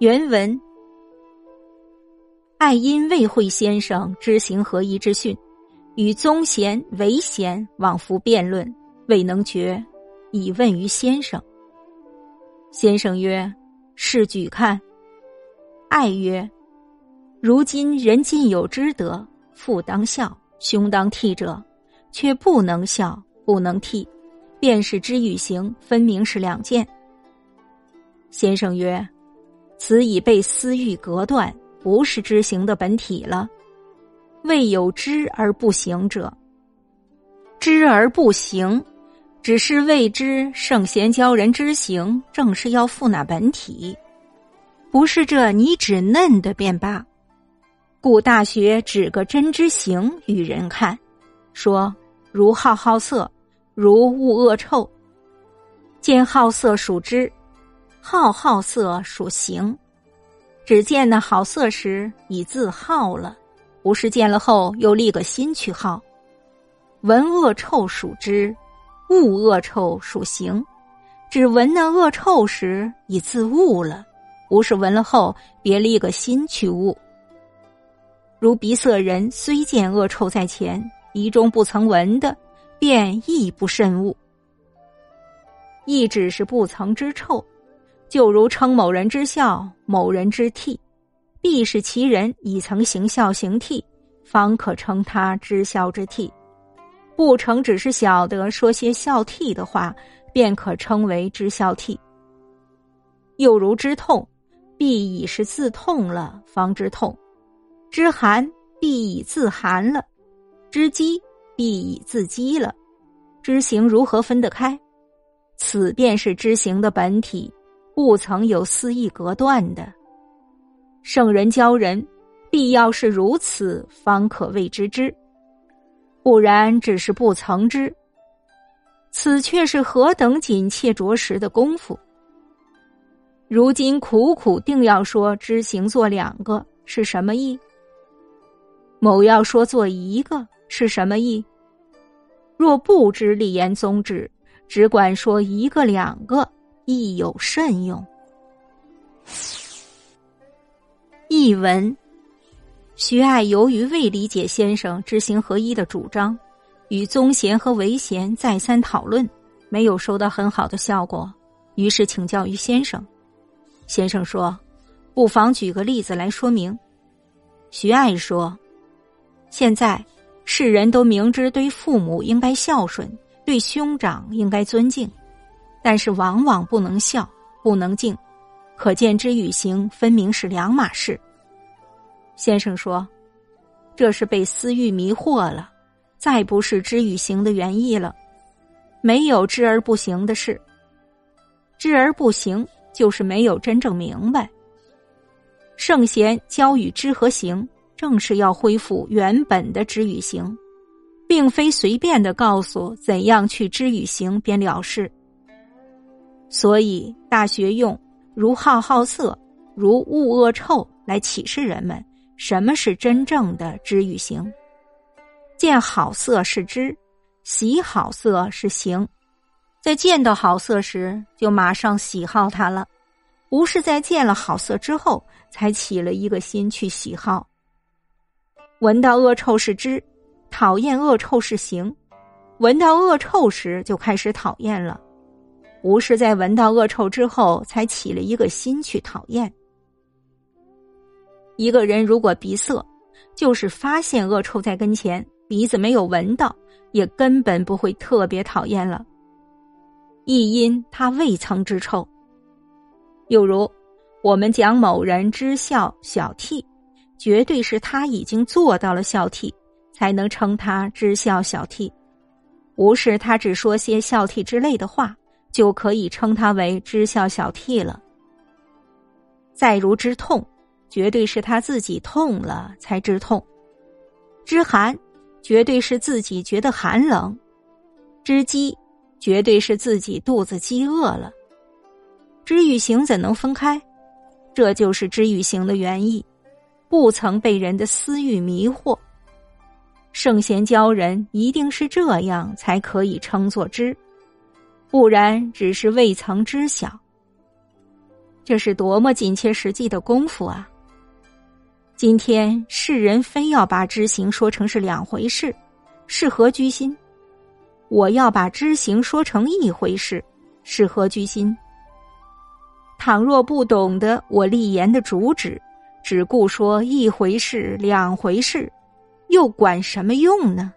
原文：爱因未会先生知行合一之训，与宗贤、唯贤往复辩论，未能决，以问于先生。先生曰：“试举看。”爱曰：“如今人尽有知德，父当孝，兄当悌者，却不能孝，不能悌，便是知与行分明是两件。”先生曰。此已被私欲隔断，不是知行的本体了。未有知而不行者，知而不行，只是未知圣贤教人知行，正是要复那本体，不是这你只嫩的便罢。故大学指个真知行与人看，说如好好色，如恶恶臭，见好色属知。好好色属行，只见那好色时已自好了，不是见了后又立个心去好。闻恶臭属知，恶恶臭属行，只闻那恶臭时已自恶了，不是闻了后别立个心去恶。如鼻色人虽见恶臭在前，疑中不曾闻的，便亦不甚恶，亦只是不曾知臭。就如称某人之孝，某人之悌，必是其人已曾行孝行悌，方可称他知孝之悌；不成，只是晓得说些孝悌的话，便可称为知孝悌。又如知痛，必已是自痛了，方知痛；知寒，必已自寒了；知饥，必已自饥了。知行如何分得开？此便是知行的本体。不曾有私意隔断的，圣人教人，必要是如此，方可谓知之。不然，只是不曾知。此却是何等紧切着实的功夫。如今苦苦定要说知行做两个，是什么意？某要说做一个，是什么意？若不知立言宗旨，只管说一个两个。亦有甚用？译文：徐爱由于未理解先生知行合一的主张，与宗贤和唯贤再三讨论，没有收到很好的效果，于是请教于先生。先生说：“不妨举个例子来说明。”徐爱说：“现在世人都明知对父母应该孝顺，对兄长应该尊敬。”但是往往不能笑，不能静，可见之与行分明是两码事。先生说，这是被私欲迷惑了，再不是知与行的原意了。没有知而不行的事，知而不行就是没有真正明白。圣贤教与知和行，正是要恢复原本的知与行，并非随便的告诉怎样去知与行便了事。所以，大学用如好好色、如恶恶臭来启示人们什么是真正的知与行。见好色是知，喜好色是行。在见到好色时，就马上喜好它了，不是在见了好色之后才起了一个心去喜好。闻到恶臭是知，讨厌恶臭是行，闻到恶臭时就开始讨厌了。不是在闻到恶臭之后才起了一个心去讨厌。一个人如果鼻塞，就是发现恶臭在跟前，鼻子没有闻到，也根本不会特别讨厌了。亦因他未曾知臭。又如我们讲某人知孝小悌，绝对是他已经做到了孝悌，才能称他知孝小悌，不是他只说些孝悌之类的话。就可以称他为知孝小悌了。再如知痛，绝对是他自己痛了才知痛；知寒，绝对是自己觉得寒冷；知饥，绝对是自己肚子饥饿了。知与行怎能分开？这就是知与行的原意，不曾被人的私欲迷惑。圣贤教人，一定是这样才可以称作知。不然，只是未曾知晓。这是多么紧切实际的功夫啊！今天世人非要把知行说成是两回事，是何居心？我要把知行说成一回事，是何居心？倘若不懂得我立言的主旨，只顾说一回事、两回事，又管什么用呢？